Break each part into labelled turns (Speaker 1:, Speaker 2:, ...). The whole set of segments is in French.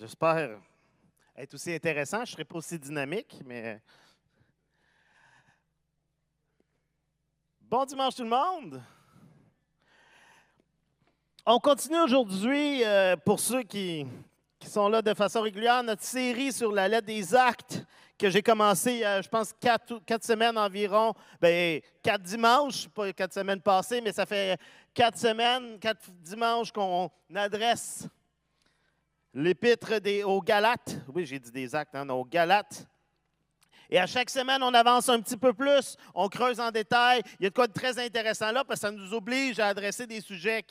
Speaker 1: J'espère être aussi intéressant. Je ne serai pas aussi dynamique, mais. Bon dimanche tout le monde! On continue aujourd'hui, euh, pour ceux qui, qui, sont là de façon régulière, notre série sur la lettre des actes que j'ai commencé, je pense, quatre, quatre, semaines environ. Bien, quatre dimanches, pas quatre semaines passées, mais ça fait quatre semaines, quatre dimanches qu'on adresse l'épître aux Galates. Oui, j'ai dit des actes, hein, aux Galates. Et à chaque semaine, on avance un petit peu plus, on creuse en détail. Il y a de quoi de très intéressant là, parce que ça nous oblige à adresser des sujets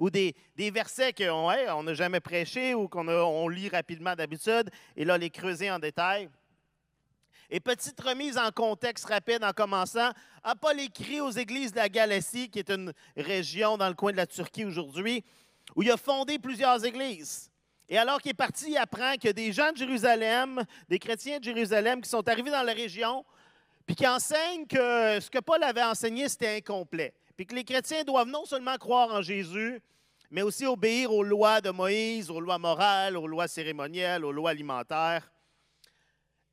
Speaker 1: ou des, versets qu'on n'a jamais prêché ou qu'on on lit rapidement d'habitude, et là, les creuser en détail. Et petite remise en contexte rapide en commençant. A Paul écrit aux églises de la Galatie, qui est une région dans le coin de la Turquie aujourd'hui, où il a fondé plusieurs églises. Et alors qu'il est parti, il apprend qu'il y a des gens de Jérusalem, des chrétiens de Jérusalem qui sont arrivés dans la région, puis qui enseignent que ce que Paul avait enseigné, c'était incomplet. Puis que les chrétiens doivent non seulement croire en Jésus, mais aussi obéir aux lois de Moïse, aux lois morales, aux lois cérémonielles, aux lois alimentaires.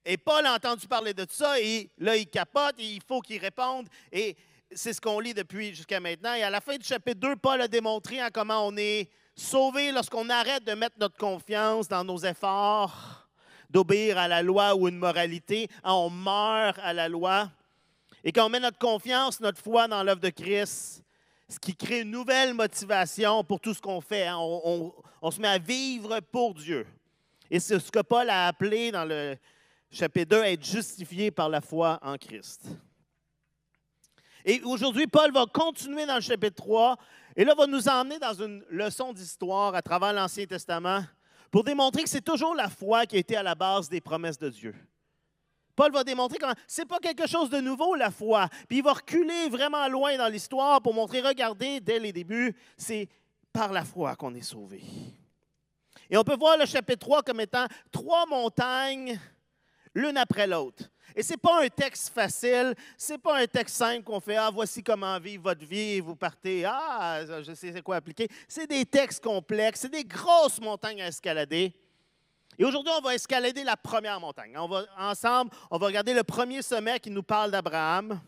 Speaker 1: Et Paul a entendu parler de ça, et là, il capote, il faut qu'il réponde. Et c'est ce qu'on lit depuis jusqu'à maintenant. Et à la fin du chapitre 2, Paul a démontré en comment on est sauvé lorsqu'on arrête de mettre notre confiance dans nos efforts d'obéir à la loi ou une moralité. Hein, on meurt à la loi. Et quand on met notre confiance, notre foi dans l'œuvre de Christ, ce qui crée une nouvelle motivation pour tout ce qu'on fait. Hein, on, on, se met à vivre pour Dieu. Et c'est ce que Paul a appelé dans le chapitre 2, être justifié par la foi en Christ. Et aujourd'hui, Paul va continuer dans le chapitre 3 et là, va nous emmener dans une leçon d'histoire à travers l'Ancien Testament pour démontrer que c'est toujours la foi qui a été à la base des promesses de Dieu. Paul va démontrer comment c'est pas quelque chose de nouveau, la foi. Puis il va reculer vraiment loin dans l'histoire pour montrer, regardez, dès les débuts, c'est par la foi qu'on est sauvé. Et on peut voir le chapitre 3 comme étant trois montagnes, l'une après l'autre. Et ce n'est pas un texte facile, ce n'est pas un texte simple qu'on fait Ah, voici comment vivre votre vie et vous partez. Ah, je sais c'est quoi appliquer. C'est des textes complexes, c'est des grosses montagnes à escalader. Et aujourd'hui, on va escalader la première montagne. On va, ensemble, on va regarder le premier sommet qui nous parle d'Abraham.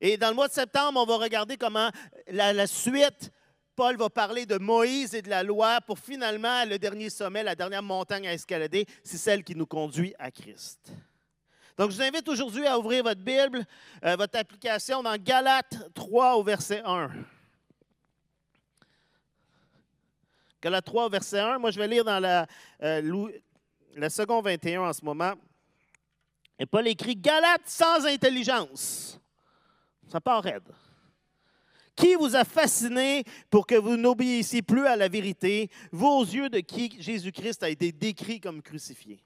Speaker 1: Et dans le mois de septembre, on va regarder comment la, la suite Paul va parler de Moïse et de la loi pour finalement le dernier sommet, la dernière montagne à escalader, c'est celle qui nous conduit à Christ. Donc, je vous invite aujourd'hui à ouvrir votre Bible, euh, votre application dans Galates 3 au verset 1. Galates 3 au verset 1. Moi, je vais lire dans la, euh, la seconde 21 en ce moment. Et Paul écrit Galates sans intelligence. Ça part raide. Qui vous a fasciné pour que vous n'obéissiez plus à la vérité, vous aux yeux de qui Jésus-Christ a été décrit comme crucifié?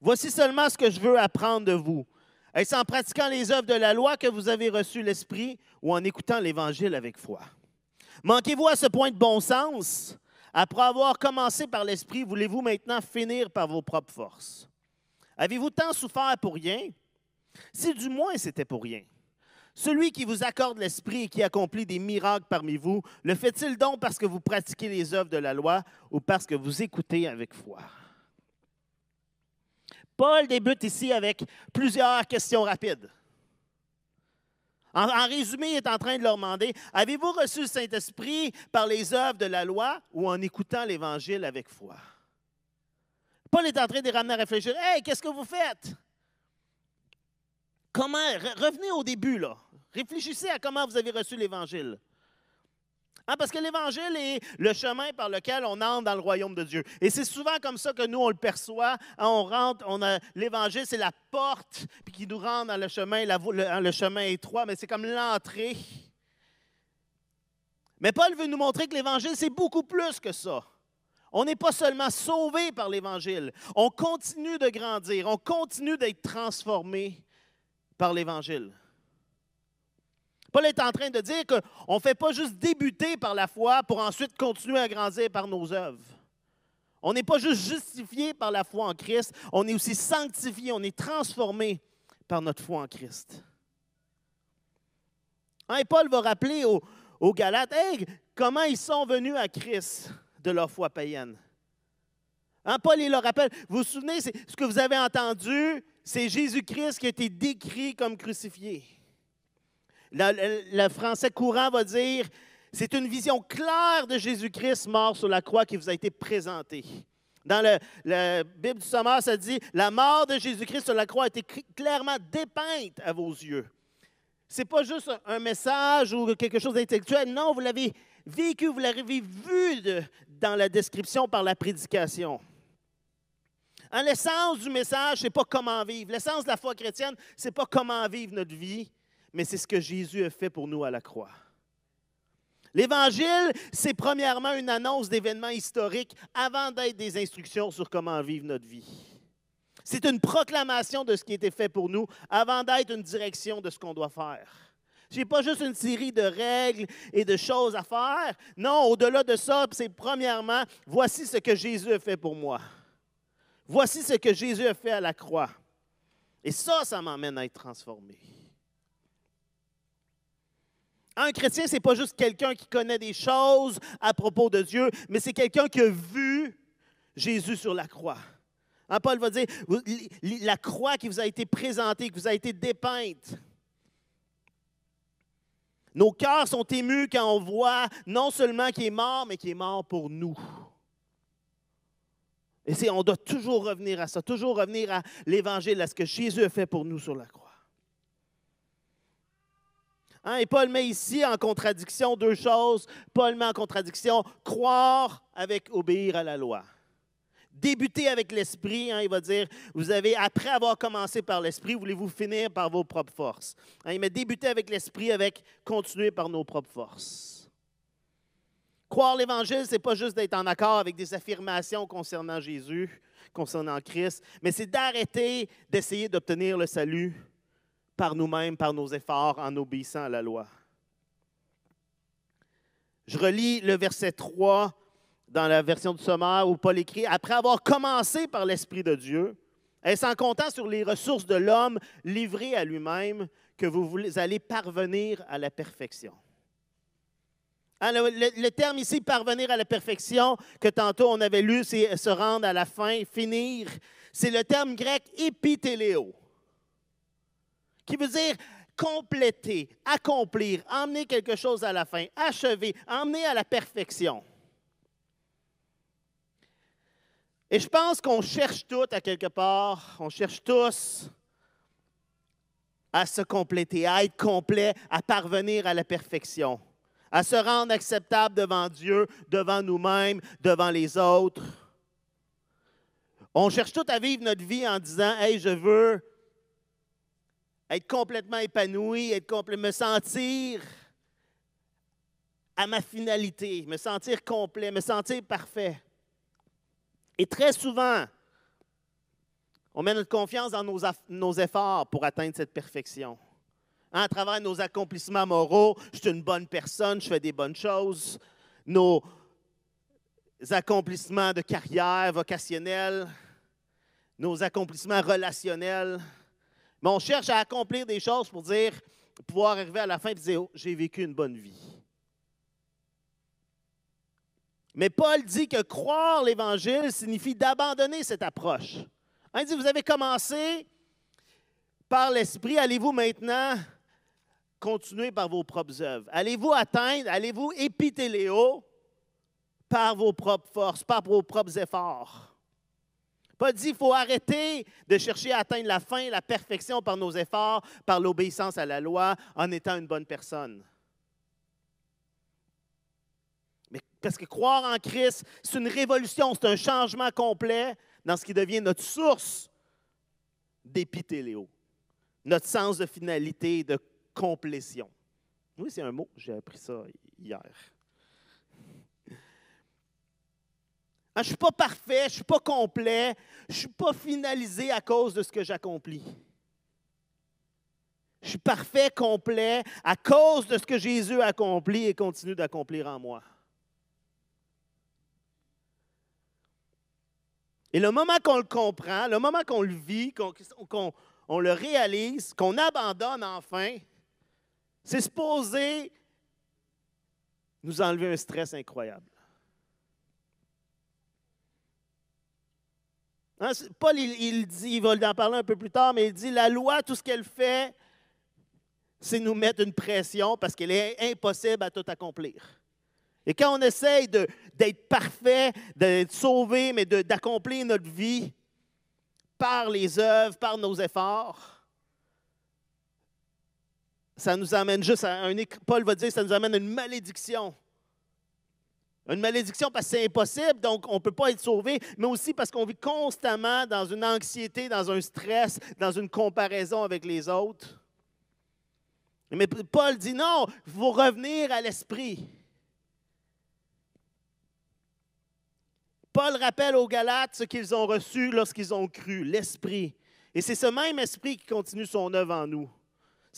Speaker 1: Voici seulement ce que je veux apprendre de vous. Est-ce en pratiquant les œuvres de la loi que vous avez reçu l'Esprit ou en écoutant l'Évangile avec foi? Manquez-vous à ce point de bon sens? Après avoir commencé par l'Esprit, voulez-vous maintenant finir par vos propres forces? Avez-vous tant souffert pour rien? Si du moins c'était pour rien. Celui qui vous accorde l'Esprit et qui accomplit des miracles parmi vous, le fait-il donc parce que vous pratiquez les œuvres de la loi ou parce que vous écoutez avec foi? Paul débute ici avec plusieurs questions rapides. En, résumé, il est en train de leur demander, avez-vous reçu le Saint-Esprit par les œuvres de la loi ou en écoutant l'Évangile avec foi? Paul est en train de les ramener à réfléchir. Hey, qu'est-ce que vous faites? Comment? Revenez au début, là. Réfléchissez à comment vous avez reçu l'Évangile. Hein, parce que l'Évangile est le chemin par lequel on entre dans le royaume de Dieu. Et c'est souvent comme ça que nous, on le perçoit. Hein, on rentre, on l'Évangile, c'est la porte qui nous rend dans le chemin, le, le chemin étroit, mais c'est comme l'entrée. Mais Paul veut nous montrer que l'Évangile, c'est beaucoup plus que ça. On n'est pas seulement sauvé par l'Évangile, on continue de grandir, on continue d'être transformé par l'Évangile. Paul est en train de dire qu'on ne fait pas juste débuter par la foi pour ensuite continuer à grandir par nos œuvres. On n'est pas juste justifié par la foi en Christ, on est aussi sanctifié, on est transformé par notre foi en Christ. Hein, Paul va rappeler aux, Galates comment ils sont venus à Christ de leur foi païenne? Hein, Paul, il le rappelle. Vous vous souvenez, ce que vous avez entendu, c'est Jésus-Christ qui a été décrit comme crucifié. Le, français courant va dire, c'est une vision claire de Jésus-Christ mort sur la croix qui vous a été présentée. Dans la Bible du Sommaire, ça dit, la mort de Jésus-Christ sur la croix a été clairement dépeinte à vos yeux. Ce n'est pas juste un message ou quelque chose d'intellectuel. Non, vous l'avez vécu, vous l'avez vu dans la description par la prédication. En l'essence du message, ce n'est pas comment vivre. L'essence de la foi chrétienne, ce n'est pas comment vivre notre vie, mais c'est ce que Jésus a fait pour nous à la croix. L'Évangile, c'est premièrement une annonce d'événements historiques avant d'être des instructions sur comment vivre notre vie. C'est une proclamation de ce qui a été fait pour nous avant d'être une direction de ce qu'on doit faire. Ce n'est pas juste une série de règles et de choses à faire. Non, au-delà de ça, c'est premièrement, voici ce que Jésus a fait pour moi. Voici ce que Jésus a fait à la croix. Et ça, ça m'emmène à être transformé. Un chrétien, ce n'est pas juste quelqu'un qui connaît des choses à propos de Dieu, mais c'est quelqu'un qui a vu Jésus sur la croix. Hein, Paul va dire, la croix qui vous a été présentée, qui vous a été dépeinte. Nos cœurs sont émus quand on voit non seulement qu'il est mort, mais qu'il est mort pour nous. Et on doit toujours revenir à ça, toujours revenir à l'Évangile, à ce que Jésus a fait pour nous sur la croix. Hein, et Paul met ici en contradiction deux choses. Paul met en contradiction croire avec obéir à la loi débuter avec l'esprit, hein, il va dire, vous avez, après avoir commencé par l'esprit, voulez-vous finir par vos propres forces? Hein, il met débuter avec l'esprit, avec continuer par nos propres forces. Croire l'Évangile, ce n'est pas juste d'être en accord avec des affirmations concernant Jésus, concernant Christ, mais c'est d'arrêter d'essayer d'obtenir le salut par nous-mêmes, par nos efforts, en obéissant à la loi. Je relis le verset 3 dans la version du sommaire où Paul écrit Après avoir commencé par l'Esprit de Dieu, et sans comptant sur les ressources de l'homme livré à lui-même, que vous allez parvenir à la perfection. Hein, le, terme ici, parvenir à la perfection, que tantôt on avait lu, c'est se rendre à la fin, finir. C'est le terme grec épithéléo, qui veut dire compléter, accomplir, emmener quelque chose à la fin, achever, emmener à la perfection. Et je pense qu'on cherche tout à quelque part, on cherche tous à se compléter, à être complet, à parvenir à la perfection, à se rendre acceptable devant Dieu, devant nous-mêmes, devant les autres. On cherche tout à vivre notre vie en disant Hey, je veux être complètement épanoui, être me sentir à ma finalité, me sentir complet, me sentir parfait. Et très souvent, on met notre confiance dans nos, efforts pour atteindre cette perfection. Hein, à travers nos accomplissements moraux, je suis une bonne personne, je fais des bonnes choses. Nos accomplissements de carrière vocationnelle, nos accomplissements relationnels. On cherche à accomplir des choses pour dire, pouvoir arriver à la fin et dire, oh, j'ai vécu une bonne vie. Mais Paul dit que croire l'Évangile signifie d'abandonner cette approche. Hein, il dit, vous avez commencé par l'Esprit, allez-vous maintenant continuer par vos propres œuvres? Allez-vous atteindre, allez-vous épithéléo par vos propres forces, par vos propres efforts? Paul dit, il faut arrêter de chercher à atteindre la fin, la perfection par nos efforts, par l'obéissance à la loi, en étant une bonne personne. Parce que croire en Christ, c'est une révolution, c'est un changement complet dans ce qui devient notre source d'épithéléo, notre sens de finalité, de complétion. Oui, c'est un mot, j'ai appris ça hier. Ah, je ne suis pas parfait, je ne suis pas complet, je ne suis pas finalisé à cause de ce que j'accomplis. Je suis parfait, complet, à cause de ce que Jésus a accompli et continue d'accomplir en moi. Et le moment qu'on le comprend, le moment qu'on le vit, qu'on le réalise, qu'on abandonne enfin, c'est supposé nous enlever un stress incroyable. Hein, Paul, il, dit, il va en parler un peu plus tard, mais il dit, la loi, tout ce qu'elle fait, c'est nous mettre une pression parce qu'elle est impossible à tout accomplir. Et quand on essaye d'être parfait, d'être sauvé, mais d'accomplir notre vie par les œuvres, par nos efforts, ça nous amène juste à un. Paul va dire ça nous amène à une malédiction. Une malédiction parce que c'est impossible, donc on ne peut pas être sauvé, mais aussi parce qu'on vit constamment dans une anxiété, dans un stress, dans une comparaison avec les autres. Mais Paul dit non, il faut revenir à l'esprit. Paul rappelle aux Galates ce qu'ils ont reçu lorsqu'ils ont cru, l'esprit. Et c'est ce même esprit qui continue son œuvre en nous.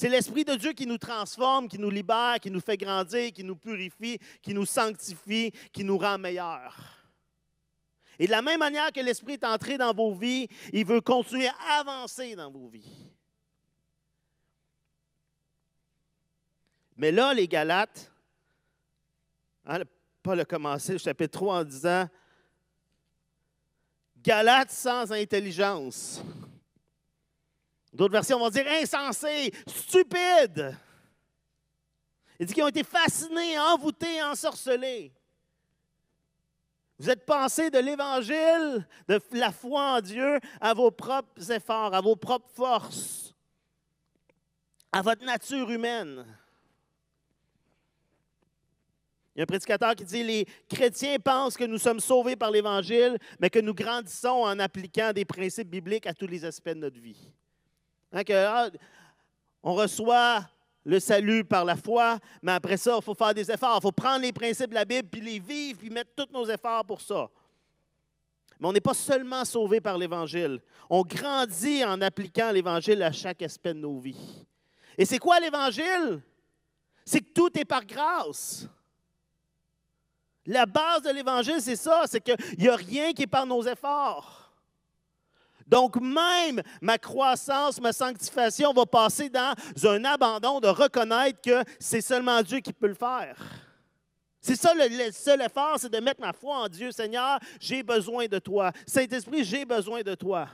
Speaker 1: C'est l'Esprit de Dieu qui nous transforme, qui nous libère, qui nous fait grandir, qui nous purifie, qui nous sanctifie, qui nous rend meilleurs. Et de la même manière que l'Esprit est entré dans vos vies, il veut continuer à avancer dans vos vies. Mais là, les Galates, hein, Paul a commencé le chapitre 3 en disant Galates sans intelligence. D'autres versions vont dire insensés, stupides. Il dit qu'ils ont été fascinés, envoûtés, ensorcelés. Vous êtes pensés de l'Évangile, de la foi en Dieu, à vos propres efforts, à vos propres forces, à votre nature humaine. Il y a un prédicateur qui dit Les chrétiens pensent que nous sommes sauvés par l'Évangile, mais que nous grandissons en appliquant des principes bibliques à tous les aspects de notre vie. Hein, ah, on reçoit le salut par la foi, mais après ça, il faut faire des efforts. Il faut prendre les principes de la Bible, puis les vivre, puis mettre tous nos efforts pour ça. Mais on n'est pas seulement sauvé par l'Évangile. On grandit en appliquant l'Évangile à chaque aspect de nos vies. Et c'est quoi l'Évangile? C'est que tout est par grâce. La base de l'Évangile, c'est ça, c'est qu'il n'y a rien qui est par nos efforts. Donc même ma croissance, ma sanctification va passer dans un abandon de reconnaître que c'est seulement Dieu qui peut le faire. C'est ça le, seul effort, c'est de mettre ma foi en Dieu. Seigneur, j'ai besoin de toi. Saint-Esprit, j'ai besoin de toi.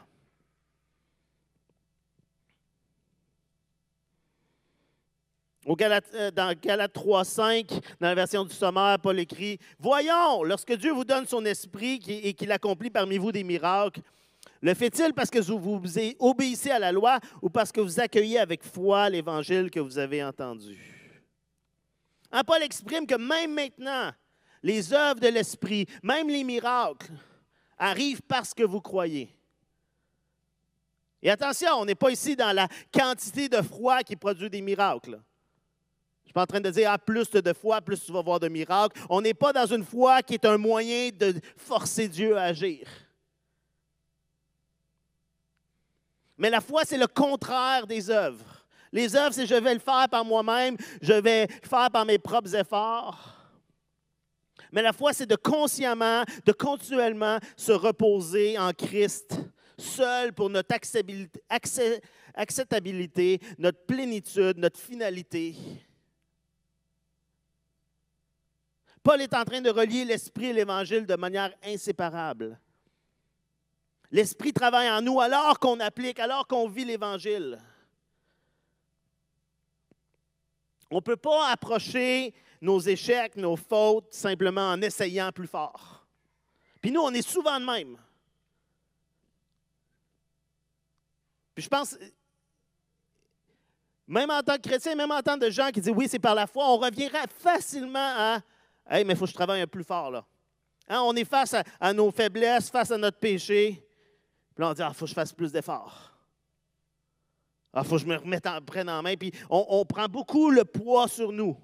Speaker 1: Au euh, dans Galates 3.5, dans la version du sommaire, Paul écrit Voyons, lorsque Dieu vous donne son esprit et qu'il accomplit parmi vous des miracles, le fait-il parce que vous, obéissez à la loi ou parce que vous accueillez avec foi l'évangile que vous avez entendu? Hein, Paul exprime que même maintenant, les œuvres de l'Esprit, même les miracles, arrivent parce que vous croyez. Et attention, on n'est pas ici dans la quantité de foi qui produit des miracles. Je ne suis pas en train de dire, ah, plus de foi, plus tu vas voir de miracles. On n'est pas dans une foi qui est un moyen de forcer Dieu à agir. Mais la foi, c'est le contraire des œuvres. Les œuvres, c'est je vais le faire par moi-même, je vais le faire par mes propres efforts. Mais la foi, c'est de consciemment, de continuellement se reposer en Christ, seul pour notre acceptabilité, notre plénitude, notre finalité. Paul est en train de relier l'Esprit et l'Évangile de manière inséparable. L'Esprit travaille en nous alors qu'on applique, alors qu'on vit l'Évangile. On ne peut pas approcher nos échecs, nos fautes, simplement en essayant plus fort. Puis nous, on est souvent de même. Puis je pense, même en tant que chrétien, même en tant que gens qui disent oui, c'est par la foi, on reviendra facilement à Hey, mais il faut que je travaille un plus fort là. Hein, on est face à, à, nos faiblesses, face à notre péché. Puis là, on dit, ah, faut que je fasse plus d'efforts. Il ah, faut que je me remette en, prenne en main. Puis on, prend beaucoup le poids sur nous.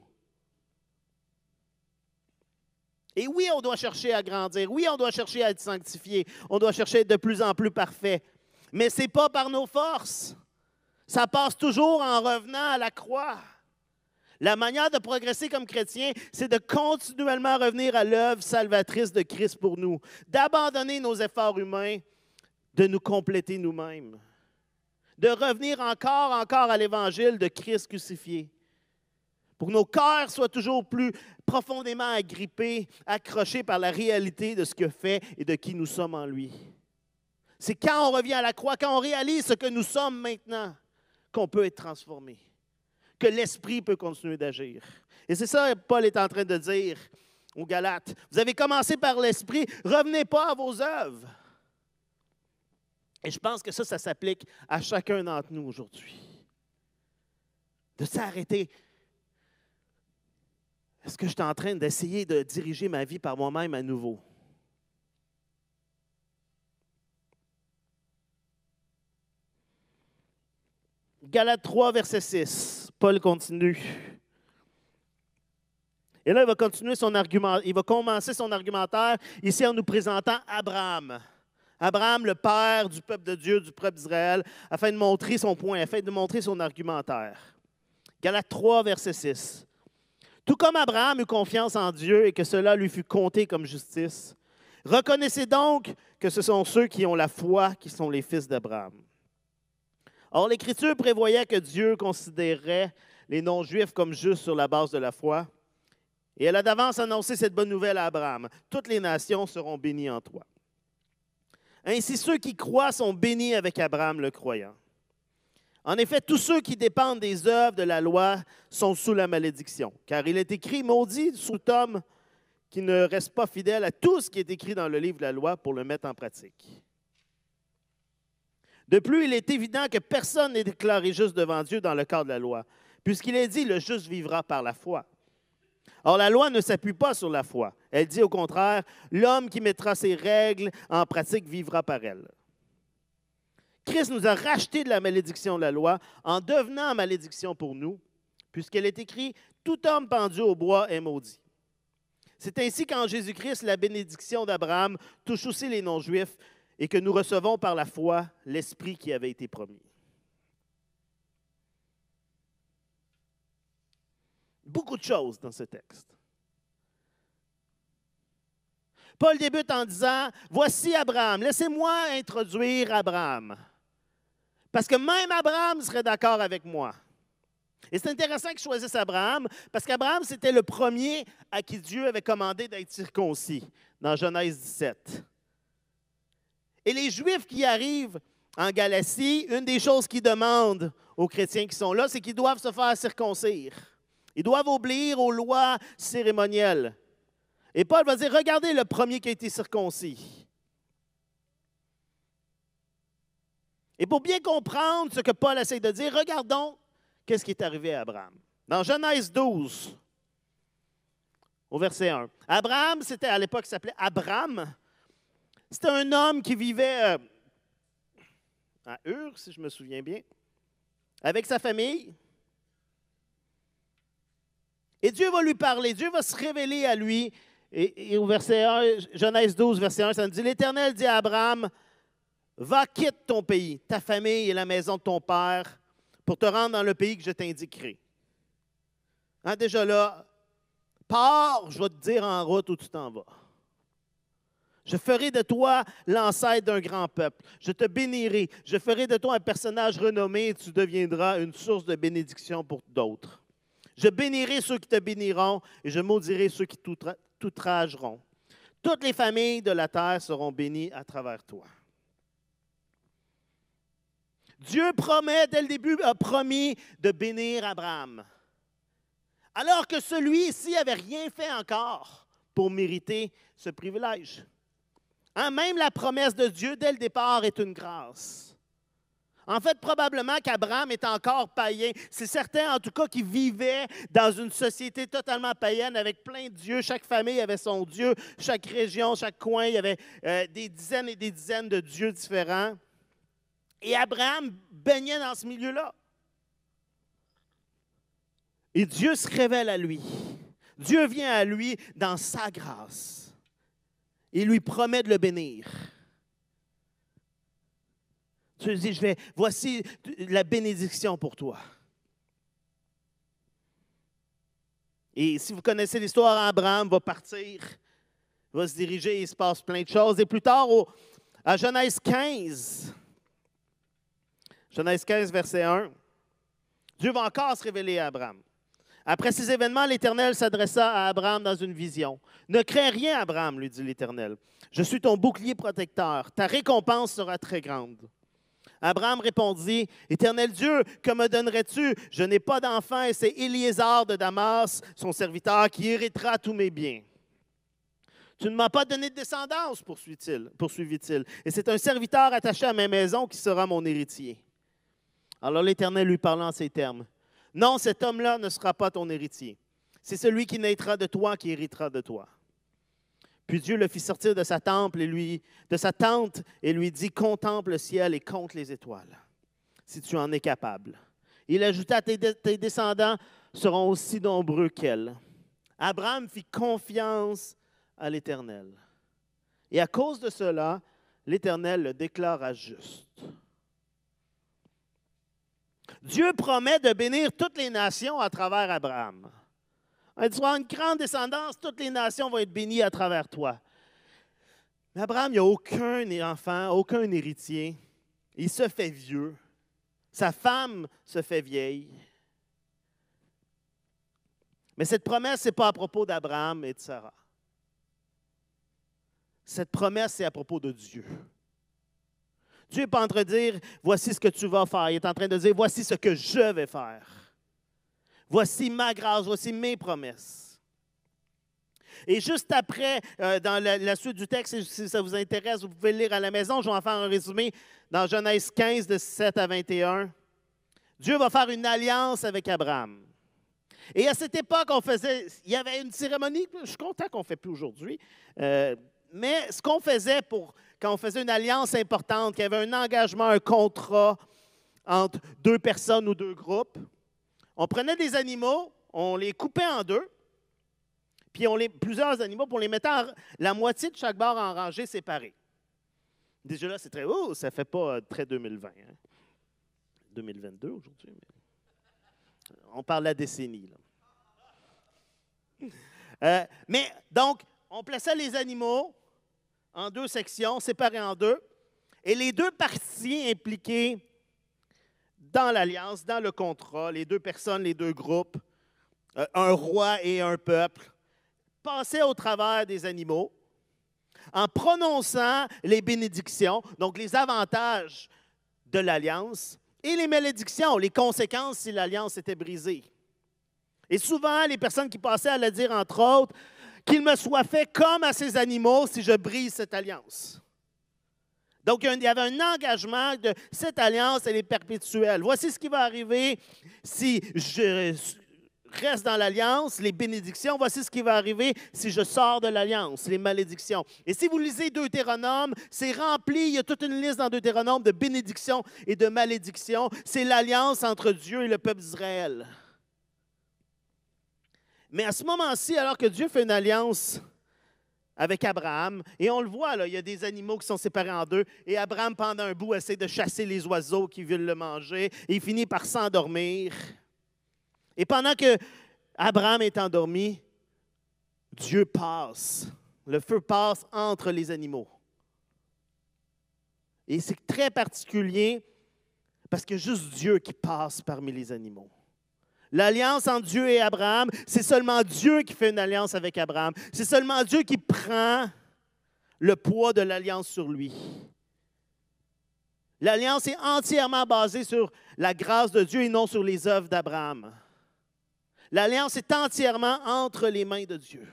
Speaker 1: Et oui, on doit chercher à grandir. Oui, on doit chercher à être sanctifié. On doit chercher à être de plus en plus parfait. Mais ce n'est pas par nos forces. Ça passe toujours en revenant à la croix. La manière de progresser comme chrétien, c'est de continuellement revenir à l'œuvre salvatrice de Christ pour nous, d'abandonner nos efforts humains de nous compléter nous-mêmes, de revenir encore, encore à l'évangile de Christ crucifié, pour que nos cœurs soient toujours plus profondément agrippés, accrochés par la réalité de ce que fait et de qui nous sommes en lui. C'est quand on revient à la croix, quand on réalise ce que nous sommes maintenant, qu'on peut être transformé, que l'Esprit peut continuer d'agir. Et c'est ça que Paul est en train de dire aux Galates. Vous avez commencé par l'Esprit, revenez pas à vos œuvres. Et je pense que ça, ça s'applique à chacun d'entre nous aujourd'hui. De s'arrêter. Est-ce que je suis en train d'essayer de diriger ma vie par moi-même à nouveau? Galates 3, verset 6. Paul continue. Et là, il va continuer son argument. Il va commencer son argumentaire ici en nous présentant Abraham. Abraham, le père du peuple de Dieu, du peuple d'Israël, afin de montrer son point, afin de montrer son argumentaire. Galates 3, verset 6. Tout comme Abraham eut confiance en Dieu et que cela lui fut compté comme justice, reconnaissez donc que ce sont ceux qui ont la foi qui sont les fils d'Abraham. Or, l'Écriture prévoyait que Dieu considérait les non-juifs comme justes sur la base de la foi. Et elle a d'avance annoncé cette bonne nouvelle à Abraham. Toutes les nations seront bénies en toi. Ainsi, ceux qui croient sont bénis avec Abraham le croyant. En effet, tous ceux qui dépendent des œuvres de la loi sont sous la malédiction, car il est écrit, maudit sous homme qui ne reste pas fidèle à tout ce qui est écrit dans le livre de la loi pour le mettre en pratique. De plus, il est évident que personne n'est déclaré juste devant Dieu dans le cadre de la loi, puisqu'il est dit, le juste vivra par la foi. Or, la loi ne s'appuie pas sur la foi. Elle dit au contraire, l'homme qui mettra ses règles en pratique vivra par elles. Christ nous a racheté de la malédiction de la loi en devenant malédiction pour nous, puisqu'elle est écrit, tout homme pendu au bois est maudit. C'est ainsi qu'en Jésus-Christ, la bénédiction d'Abraham touche aussi les non-juifs, et que nous recevons par la foi l'Esprit qui avait été promis. Beaucoup de choses dans ce texte. Paul débute en disant, Voici Abraham, laissez-moi introduire Abraham. Parce que même Abraham serait d'accord avec moi. Et c'est intéressant qu'il choisisse Abraham, parce qu'Abraham, c'était le premier à qui Dieu avait commandé d'être circoncis, dans Genèse 17. Et les Juifs qui arrivent en Galatie, une des choses qu'ils demandent aux chrétiens qui sont là, c'est qu'ils doivent se faire circoncire. Ils doivent obéir aux lois cérémonielles. Et Paul va dire, regardez le premier qui a été circoncis. Et pour bien comprendre ce que Paul essaie de dire, regardons qu'est-ce qui est arrivé à Abraham. Dans Genèse 12, au verset 1. Abraham, c'était à l'époque, s'appelait Abraham. C'était un homme qui vivait euh, à Ur, si je me souviens bien, avec sa famille. Et Dieu va lui parler, Dieu va se révéler à lui. Et, au verset 1, Genèse 12, verset 1, ça nous dit L'Éternel dit à Abraham Va, quitte ton pays, ta famille et la maison de ton père, pour te rendre dans le pays que je t'indiquerai. Hein, déjà là, pars, je vais te dire en route où tu t'en vas. Je ferai de toi l'ancêtre d'un grand peuple. Je te bénirai. Je ferai de toi un personnage renommé et tu deviendras une source de bénédiction pour d'autres. Je bénirai ceux qui te béniront et je maudirai ceux qui t'outrageront. Toutes les familles de la terre seront bénies à travers toi. Dieu promet, dès le début, a promis de bénir Abraham. Alors que celui-ci n'avait rien fait encore pour mériter ce privilège. Hein, même la promesse de Dieu, dès le départ, est une grâce. En fait, probablement qu'Abraham est encore païen. C'est certain, en tout cas, qu'il vivait dans une société totalement païenne avec plein de dieux. Chaque famille avait son dieu, chaque région, chaque coin, il y avait euh, des dizaines et des dizaines de dieux différents. Et Abraham baignait dans ce milieu-là. Et Dieu se révèle à lui. Dieu vient à lui dans sa grâce. Il lui promet de le bénir. Tu dis, je vais, voici la bénédiction pour toi. Et si vous connaissez l'histoire, Abraham va partir, va se diriger, il se passe plein de choses. Et plus tard, à Genèse 15, Genèse 15, verset 1, Dieu va encore se révéler à Abraham. Après ces événements, l'Éternel s'adressa à Abraham dans une vision. Ne crains rien, Abraham, lui dit l'Éternel. Je suis ton bouclier protecteur. Ta récompense sera très grande. Abraham répondit, Éternel Dieu, que me donnerais-tu? Je n'ai pas d'enfant et c'est Éliézar de Damas, son serviteur, qui héritera tous mes biens. Tu ne m'as pas donné de descendance, poursuivit-il. Et c'est un serviteur attaché à ma maison qui sera mon héritier. Alors l'Éternel lui parla en ces termes. Non, cet homme-là ne sera pas ton héritier. C'est celui qui naîtra de toi qui héritera de toi. Puis Dieu le fit sortir de sa temple de sa tente et lui dit Contemple le ciel et compte les étoiles, si tu en es capable. Il ajouta Tes, tes descendants seront aussi nombreux qu'elle. Abraham fit confiance à l'Éternel. Et à cause de cela, l'Éternel le déclara juste. Dieu promet de bénir toutes les nations à travers Abraham. Tu vas une grande descendance, toutes les nations vont être bénies à travers toi. Mais Abraham, il n'y a aucun enfant, aucun héritier. Il se fait vieux. Sa femme se fait vieille. Mais cette promesse, ce n'est pas à propos d'Abraham et de Sarah. Cette promesse, c'est à propos de Dieu. Dieu n'est pas en train de dire, voici ce que tu vas faire. Il est en train de dire, voici ce que je vais faire. Voici ma grâce, voici mes promesses. Et juste après, euh, dans la, suite du texte, si ça vous intéresse, vous pouvez le lire à la maison. Je vais en faire un résumé dans Genèse 15, de 7 à 21. Dieu va faire une alliance avec Abraham. Et à cette époque, on faisait, il y avait une cérémonie, je suis content qu'on ne fait plus aujourd'hui, euh, mais ce qu'on faisait pour, quand on faisait une alliance importante, qu'il y avait un engagement, un contrat entre deux personnes ou deux groupes, on prenait des animaux, on les coupait en deux, puis on les, plusieurs animaux, pour les mettre la moitié de chaque barre en rangée séparée. Déjà là, c'est très. Oh, ça fait pas euh, très 2020. 2022 hein. aujourd'hui. On parle de la décennie. Euh, mais donc, on plaçait les animaux en deux sections, séparées en deux, et les deux parties impliquées dans l'alliance, dans le contrat, les deux personnes, les deux groupes, euh, un roi et un peuple, passaient au travers des animaux en prononçant les bénédictions, donc les avantages de l'alliance, et les malédictions, les conséquences si l'alliance était brisée. Et souvent, les personnes qui passaient allaient dire, entre autres, qu'il me soit fait comme à ces animaux si je brise cette alliance. Donc, il y avait un engagement de cette alliance, elle est perpétuelle. Voici ce qui va arriver si je reste dans l'alliance, les bénédictions. Voici ce qui va arriver si je sors de l'alliance, les malédictions. Et si vous lisez Deutéronome, c'est rempli, il y a toute une liste dans Deutéronome de bénédictions et de malédictions. C'est l'alliance entre Dieu et le peuple d'Israël. Mais à ce moment-ci, alors que Dieu fait une alliance avec Abraham, et on le voit, là, il y a des animaux qui sont séparés en deux, et Abraham, pendant un bout, essaie de chasser les oiseaux qui veulent le manger, et il finit par s'endormir. Et pendant que Abraham est endormi, Dieu passe. Le feu passe entre les animaux. Et c'est très particulier parce que juste Dieu qui passe parmi les animaux. L'alliance entre Dieu et Abraham, c'est seulement Dieu qui fait une alliance avec Abraham. C'est seulement Dieu qui prend le poids de l'alliance sur lui. L'alliance est entièrement basée sur la grâce de Dieu et non sur les œuvres d'Abraham. L'alliance est entièrement entre les mains de Dieu.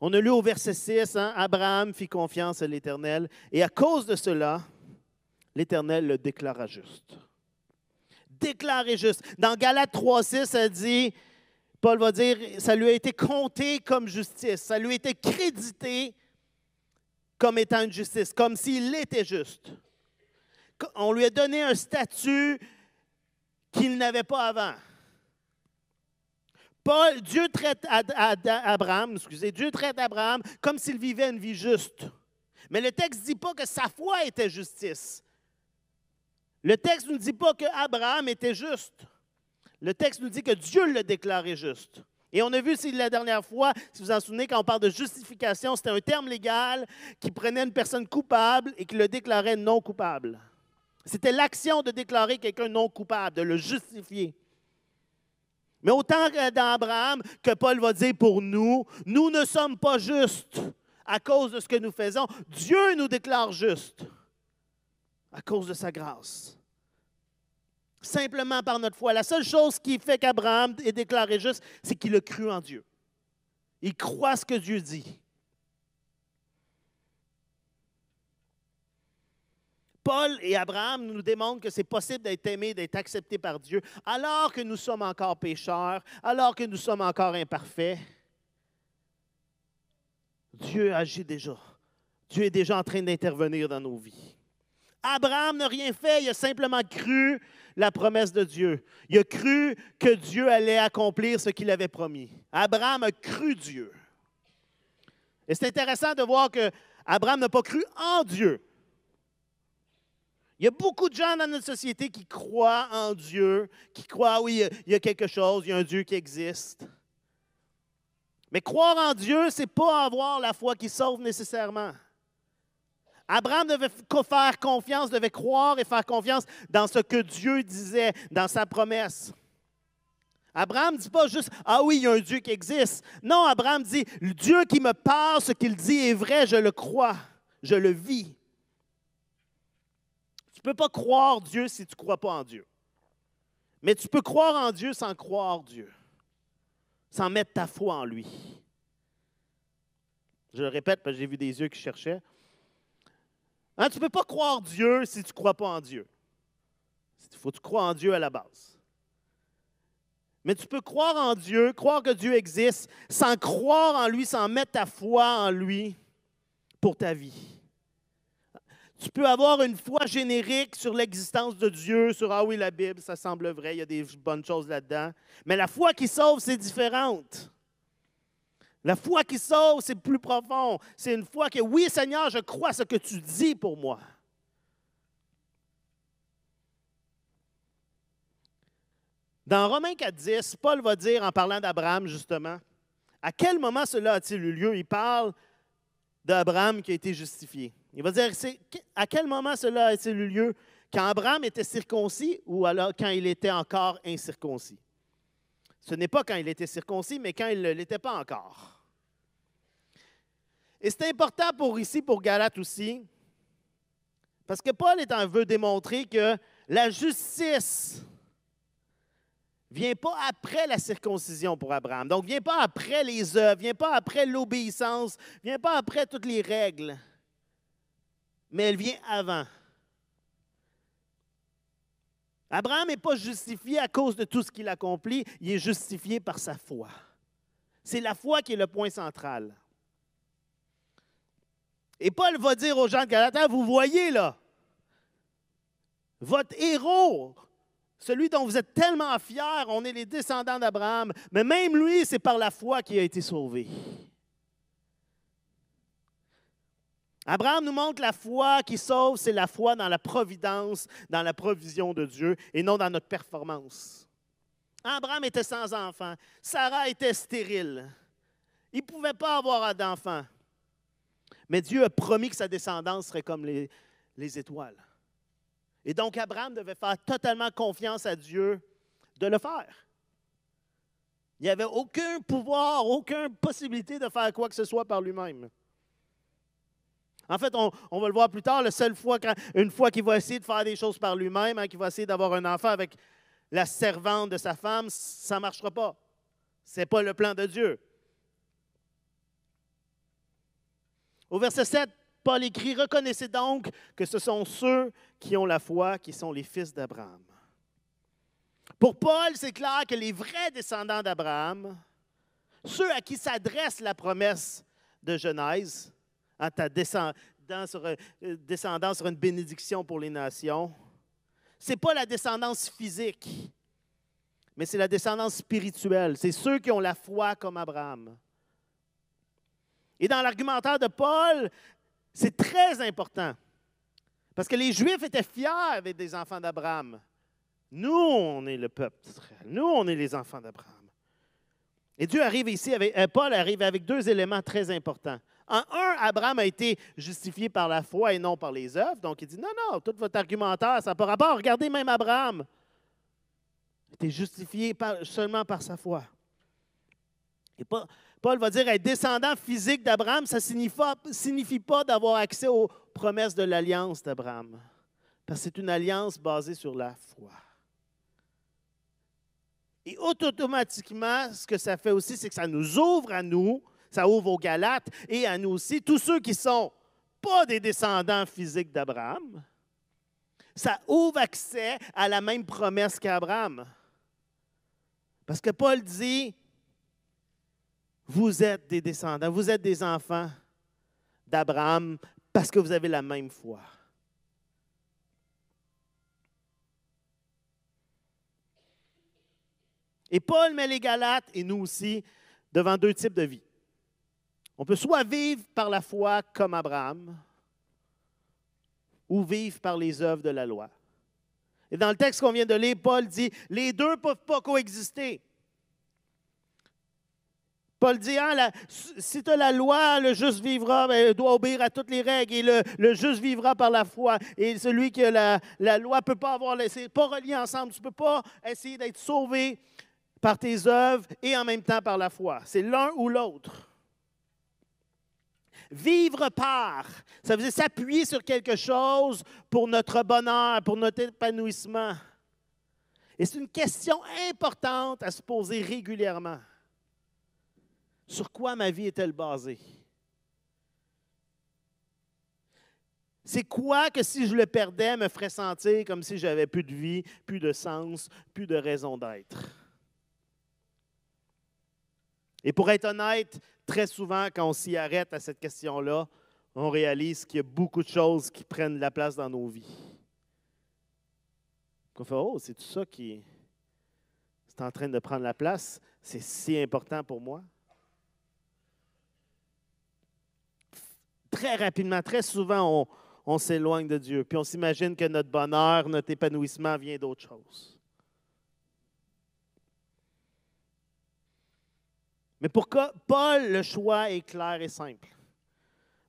Speaker 1: On a lu au verset 6, hein, Abraham fit confiance à l'Éternel, et à cause de cela, l'Éternel le déclara juste. Déclaré juste. Dans Galates 3.6, ça dit, Paul va dire, ça lui a été compté comme justice, ça lui a été crédité comme étant une justice, comme s'il était juste. On lui a donné un statut qu'il n'avait pas avant. Dieu traite Abraham, excusez, Dieu traite Abraham comme s'il vivait une vie juste. Mais le texte ne dit pas que sa foi était justice. Le texte ne dit pas que Abraham était juste. Le texte nous dit que Dieu le déclarait juste. Et on a vu la dernière fois, si vous vous en souvenez, quand on parle de justification, c'était un terme légal qui prenait une personne coupable et qui le déclarait non coupable. C'était l'action de déclarer quelqu'un non coupable, de le justifier. Mais autant dans Abraham que Paul va dire pour nous, nous ne sommes pas justes à cause de ce que nous faisons. Dieu nous déclare justes à cause de sa grâce simplement par notre foi. La seule chose qui fait qu'Abraham est déclaré juste, c'est qu'il a cru en Dieu. Il croit ce que Dieu dit. Paul et Abraham nous démontrent que c'est possible d'être aimé, d'être accepté par Dieu, alors que nous sommes encore pécheurs, alors que nous sommes encore imparfaits. Dieu agit déjà. Dieu est déjà en train d'intervenir dans nos vies. Abraham n'a rien fait, il a simplement cru la promesse de Dieu. Il a cru que Dieu allait accomplir ce qu'il avait promis. Abraham a cru Dieu. Et c'est intéressant de voir que Abraham n'a pas cru en Dieu. Il y a beaucoup de gens dans notre société qui croient en Dieu, qui croient, oui, il y a quelque chose, il y a un Dieu qui existe. Mais croire en Dieu, ce n'est pas avoir la foi qui sauve nécessairement. Abraham devait faire confiance, devait croire et faire confiance dans ce que Dieu disait, dans sa promesse. Abraham ne dit pas juste Ah oui, il y a un Dieu qui existe. Non, Abraham dit Le Dieu qui me parle, ce qu'il dit est vrai, je le crois, je le vis. Peux pas croire Dieu si tu ne crois pas en Dieu. Mais tu peux croire en Dieu sans croire Dieu, sans mettre ta foi en lui. Je le répète parce que j'ai vu des yeux qui cherchaient. Hein, tu ne peux pas croire Dieu si tu ne crois pas en Dieu. Il faut que tu crois en Dieu à la base. Mais tu peux croire en Dieu, croire que Dieu existe, sans croire en lui, sans mettre ta foi en lui pour ta vie. Tu peux avoir une foi générique sur l'existence de Dieu, sur Ah oui, la Bible, ça semble vrai, il y a des bonnes choses là-dedans. Mais la foi qui sauve, c'est différente. La foi qui sauve, c'est plus profond. C'est une foi que, oui, Seigneur, je crois ce que tu dis pour moi. Dans Romains 4.10, Paul va dire, en parlant d'Abraham, justement, à quel moment cela a-t-il eu lieu? Il parle d'Abraham qui a été justifié. Il va dire, à quel moment cela a-t-il eu lieu? Quand Abraham était circoncis ou alors quand il était encore incirconcis? Ce n'est pas quand il était circoncis, mais quand il ne l'était pas encore. Et c'est important pour ici, pour Galate aussi, parce que Paul est en veut démontrer que la justice vient pas après la circoncision pour Abraham. Donc, vient pas après les œuvres, vient pas après l'obéissance, vient pas après toutes les règles, mais elle vient avant. Abraham n'est pas justifié à cause de tout ce qu'il accomplit, il est justifié par sa foi. C'est la foi qui est le point central. Et Paul va dire aux gens de Galata, vous voyez là, votre héros, celui dont vous êtes tellement fiers, on est les descendants d'Abraham, mais même lui, c'est par la foi qu'il a été sauvé. Abraham nous montre la foi qui sauve, c'est la foi dans la providence, dans la provision de Dieu et non dans notre performance. Abraham était sans enfant. Sarah était stérile. Il ne pouvait pas avoir d'enfant. Mais Dieu a promis que sa descendance serait comme les, les étoiles. Et donc Abraham devait faire totalement confiance à Dieu de le faire. Il n'y avait aucun pouvoir, aucune possibilité de faire quoi que ce soit par lui-même. En fait, on, va le voir plus tard, la seule fois, une fois qu'il va essayer de faire des choses par lui-même, hein, qu'il va essayer d'avoir un enfant avec la servante de sa femme, ça ne marchera pas. Ce n'est pas le plan de Dieu. Au verset 7, Paul écrit, Reconnaissez donc que ce sont ceux qui ont la foi qui sont les fils d'Abraham. Pour Paul, c'est clair que les vrais descendants d'Abraham, ceux à qui s'adresse la promesse de Genèse, à ta euh, descendance sur une bénédiction pour les nations. Ce n'est pas la descendance physique, mais c'est la descendance spirituelle. C'est ceux qui ont la foi comme Abraham. Et dans l'argumentaire de Paul, c'est très important. Parce que les Juifs étaient fiers d'être des enfants d'Abraham. Nous, on est le peuple d'Israël. Nous, on est les enfants d'Abraham. Et Dieu arrive ici, avec, euh, Paul arrive avec deux éléments très importants. En un, Abraham a été justifié par la foi et non par les œuvres. Donc, il dit, non, non, tout votre argumentaire, ça n'a pas rapport. Regardez même Abraham. Il était justifié seulement par sa foi. Et Paul va dire, être descendant physique d'Abraham, ça ne signifie, signifie pas d'avoir accès aux promesses de l'alliance d'Abraham. Parce que c'est une alliance basée sur la foi. Et automatiquement, ce que ça fait aussi, c'est que ça nous ouvre à nous, ça ouvre aux Galates et à nous aussi, tous ceux qui ne sont pas des descendants physiques d'Abraham. Ça ouvre accès à la même promesse qu'Abraham. Parce que Paul dit, vous êtes des descendants, vous êtes des enfants d'Abraham parce que vous avez la même foi. Et Paul met les Galates, et nous aussi, devant deux types de vie. On peut soit vivre par la foi comme Abraham, ou vivre par les œuvres de la loi. Et dans le texte qu'on vient de lire, Paul dit, les deux ne peuvent pas coexister. Paul dit, ah, si tu as la loi, le juste vivra, ben, doit obéir à toutes les règles, et le, juste vivra par la foi. Et celui qui a la, la loi ne peut pas avoir, c'est pas relié ensemble. Tu ne peux pas essayer d'être sauvé par tes œuvres et en même temps par la foi. C'est l'un ou l'autre. Vivre par, ça veut dire s'appuyer sur quelque chose pour notre bonheur, pour notre épanouissement. Et c'est une question importante à se poser régulièrement. Sur quoi ma vie est-elle basée? C'est quoi que si je le perdais me ferait sentir comme si j'avais plus de vie, plus de sens, plus de raison d'être? Et pour être honnête, très souvent, quand on s'y arrête à cette question-là, on réalise qu'il y a beaucoup de choses qui prennent la place dans nos vies. On fait Oh, c'est tout ça qui est en train de prendre la place. C'est si important pour moi. Très rapidement, très souvent, on, on s'éloigne de Dieu. Puis on s'imagine que notre bonheur, notre épanouissement vient d'autre chose. Mais pour Paul, le choix est clair et simple.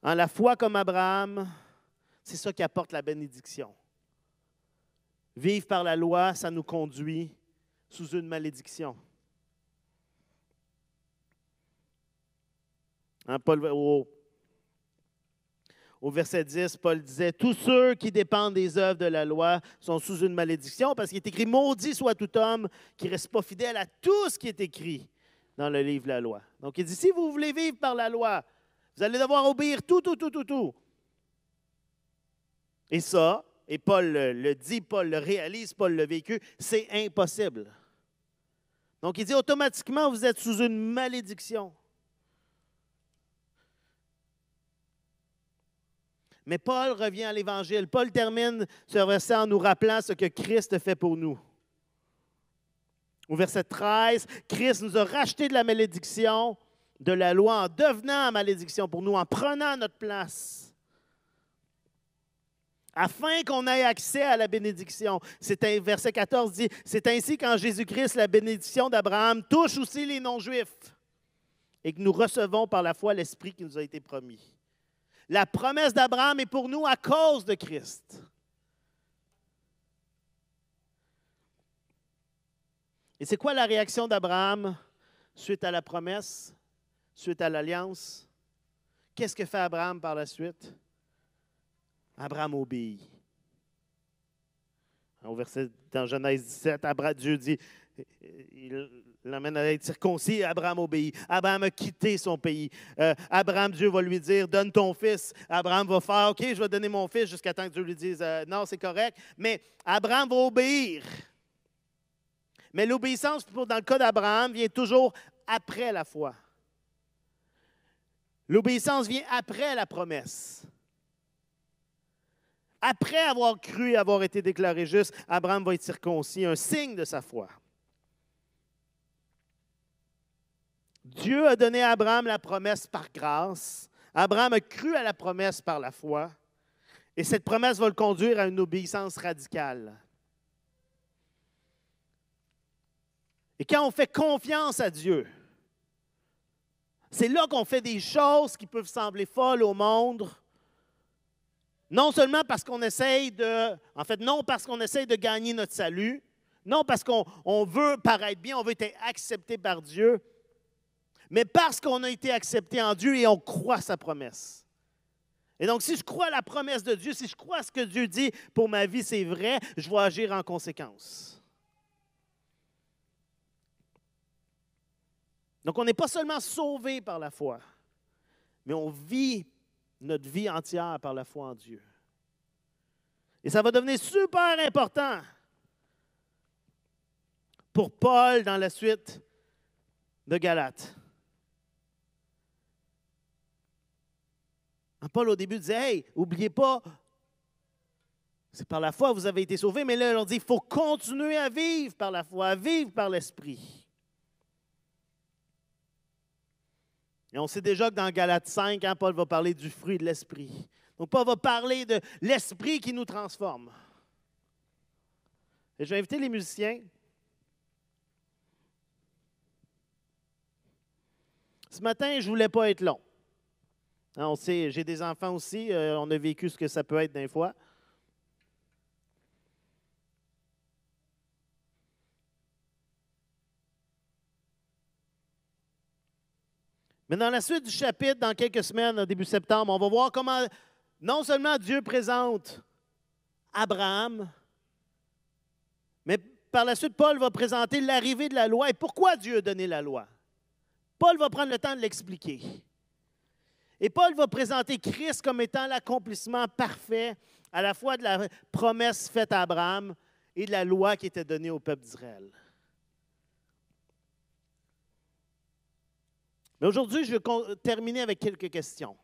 Speaker 1: En la foi comme Abraham, c'est ça qui apporte la bénédiction. Vivre par la loi, ça nous conduit sous une malédiction. Hein, Paul, au, au, verset 10, Paul disait, Tous ceux qui dépendent des œuvres de la loi sont sous une malédiction, parce qu'il est écrit, Maudit soit tout homme qui ne reste pas fidèle à tout ce qui est écrit dans le livre de la loi. Donc, il dit, si vous voulez vivre par la loi, vous allez devoir obéir tout, tout, tout, tout, tout. Et ça, et Paul le dit, Paul le réalise, Paul le vécu, c'est impossible. Donc, il dit automatiquement, vous êtes sous une malédiction. Mais Paul revient à l'Évangile. Paul termine ce verset en nous rappelant ce que Christ fait pour nous. Au verset 13, Christ nous a racheté de la malédiction de la loi en devenant malédiction pour nous, en prenant notre place, afin qu'on ait accès à la bénédiction. C'est verset 14 dit, c'est ainsi qu'en Jésus-Christ, la bénédiction d'Abraham touche aussi les non-juifs et que nous recevons par la foi l'Esprit qui nous a été promis. La promesse d'Abraham est pour nous à cause de Christ. Et c'est quoi la réaction d'Abraham suite à la promesse, suite à l'alliance? Qu'est-ce que fait Abraham par la suite? Abraham obéit. Au verset dans Genèse 17, Abraham, Dieu dit, il l'amène à être circoncis, Abraham obéit. Abraham a quitté son pays. Euh, Abraham, Dieu va lui dire, donne ton fils. Abraham va faire, OK, je vais donner mon fils jusqu'à temps que Dieu lui dise, euh, non, c'est correct. Mais Abraham va obéir. Mais l'obéissance, dans le cas d'Abraham, vient toujours après la foi. L'obéissance vient après la promesse. Après avoir cru et avoir été déclaré juste, Abraham va être circoncis, un signe de sa foi. Dieu a donné à Abraham la promesse par grâce. Abraham a cru à la promesse par la foi. Et cette promesse va le conduire à une obéissance radicale. Et quand on fait confiance à Dieu, C'est là qu'on fait des choses qui peuvent sembler folles au monde. Non seulement parce qu'on essaye de, en fait, non parce qu'on essaye de gagner notre salut, non parce qu'on veut paraître bien, on veut être accepté par Dieu, mais parce qu'on a été accepté en Dieu et on croit sa promesse. Et donc, si je crois la promesse de Dieu, si je crois ce que Dieu dit pour ma vie, c'est vrai, je vais agir en conséquence. Donc, on n'est pas seulement sauvé par la foi, mais on vit notre vie entière par la foi en Dieu. Et ça va devenir super important pour Paul dans la suite de Galates. Paul, au début, disait Hey, n'oubliez pas, c'est par la foi que vous avez été sauvés, mais là, on dit il faut continuer à vivre par la foi, à vivre par l'Esprit. Et on sait déjà que dans Galates 5, hein, Paul va parler du fruit de l'Esprit. Donc, Paul va parler de l'Esprit qui nous transforme. Et je vais inviter les musiciens. Ce matin, je ne voulais pas être long. Hein, on sait, j'ai des enfants aussi, euh, on a vécu ce que ça peut être des fois. Mais dans la suite du chapitre, dans quelques semaines, début septembre, on va voir comment non seulement Dieu présente Abraham, mais par la suite, Paul va présenter l'arrivée de la loi et pourquoi Dieu a donné la loi? Paul va prendre le temps de l'expliquer. Et Paul va présenter Christ comme étant l'accomplissement parfait à la fois de la promesse faite à Abraham et de la loi qui était donnée au peuple d'Israël. Mais aujourd'hui, je vais terminer avec quelques questions.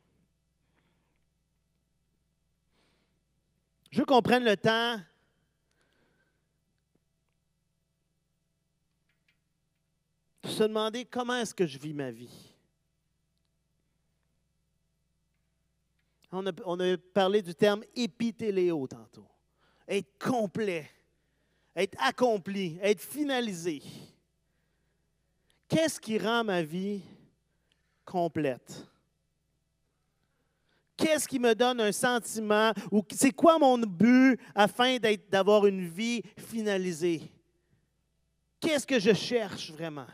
Speaker 1: Je veux qu'on prenne le temps de se demander comment est-ce que je vis ma vie. On a, parlé du terme épitéléo tantôt. Être complet, être accompli, être finalisé. Qu'est-ce qui rend ma vie complète? Qu'est-ce qui me donne un sentiment ou c'est quoi mon but afin d'avoir une vie finalisée? Qu'est-ce que je cherche vraiment?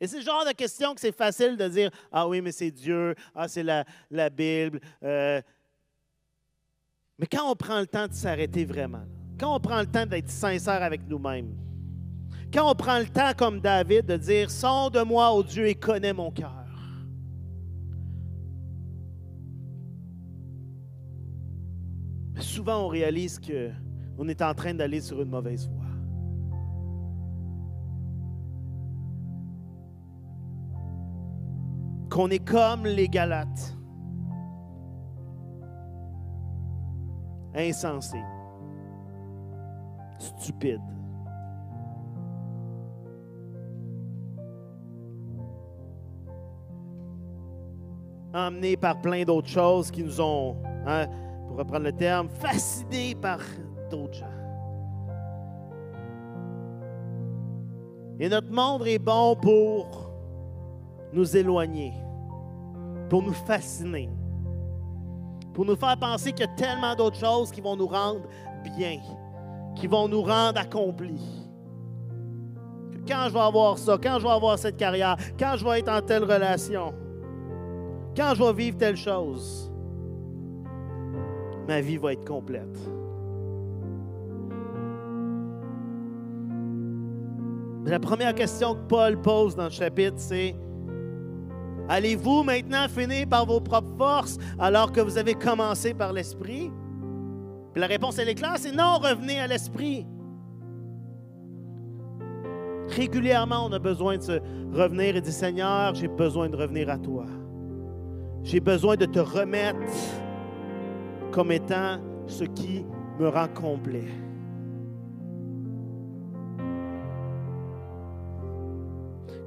Speaker 1: Et c'est le genre de question que c'est facile de dire Ah oui, mais c'est Dieu, ah, c'est la, Bible. Euh. mais quand on prend le temps de s'arrêter vraiment, quand on prend le temps d'être sincère avec nous-mêmes, quand on prend le temps, comme David, de dire Sonde-moi, ô Dieu, et connais mon cœur. Souvent, on réalise qu'on est en train d'aller sur une mauvaise voie. qu'on est comme les Galates. Insensés. Stupides. Emmenés par plein d'autres choses qui nous ont, hein, pour reprendre le terme, fascinés par d'autres gens. Et notre monde est bon pour nous éloigner pour nous fasciner, pour nous faire penser qu'il y a tellement d'autres choses qui vont nous rendre bien, qui vont nous rendre accomplis. quand je vais avoir ça, quand je vais avoir cette carrière, quand je vais être en telle relation, quand je vais vivre telle chose, ma vie va être complète. La première question que Paul pose dans le chapitre, c'est Allez-vous maintenant finir par vos propres forces alors que vous avez commencé par l'Esprit? Puis la réponse, elle est claire, c'est non, revenez à l'Esprit. Régulièrement, on a besoin de se revenir et dire, Seigneur, j'ai besoin de revenir à toi. J'ai besoin de te remettre comme étant ce qui me rend complet.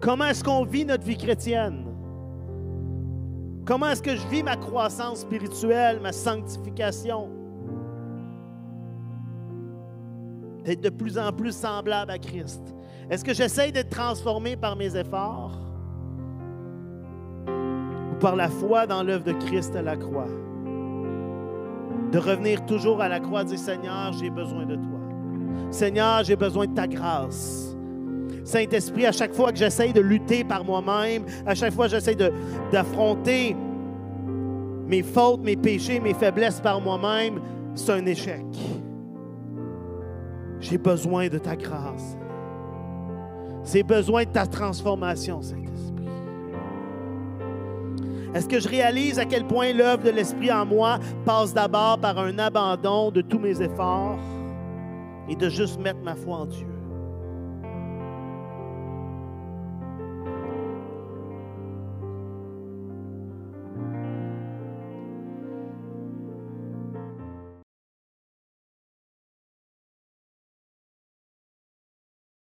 Speaker 1: Comment est-ce qu'on vit notre vie chrétienne? Comment est-ce que je vis ma croissance spirituelle, ma sanctification? D'être de plus en plus semblable à Christ. Est-ce que j'essaye d'être transformé par mes efforts? Par la foi dans l'œuvre de Christ à la croix? De revenir toujours à la croix et dire Seigneur, j'ai besoin de toi. Seigneur, j'ai besoin de ta grâce. Saint-Esprit, à chaque fois que j'essaye de lutter par moi-même, à chaque fois que j'essaye d'affronter mes fautes, mes péchés, mes faiblesses par moi-même, c'est un échec. J'ai besoin de ta grâce. J'ai besoin de ta transformation, Saint-Esprit. Est-ce que je réalise à quel point l'œuvre de l'Esprit en moi passe d'abord par un abandon de tous mes efforts et de juste mettre ma foi en Dieu?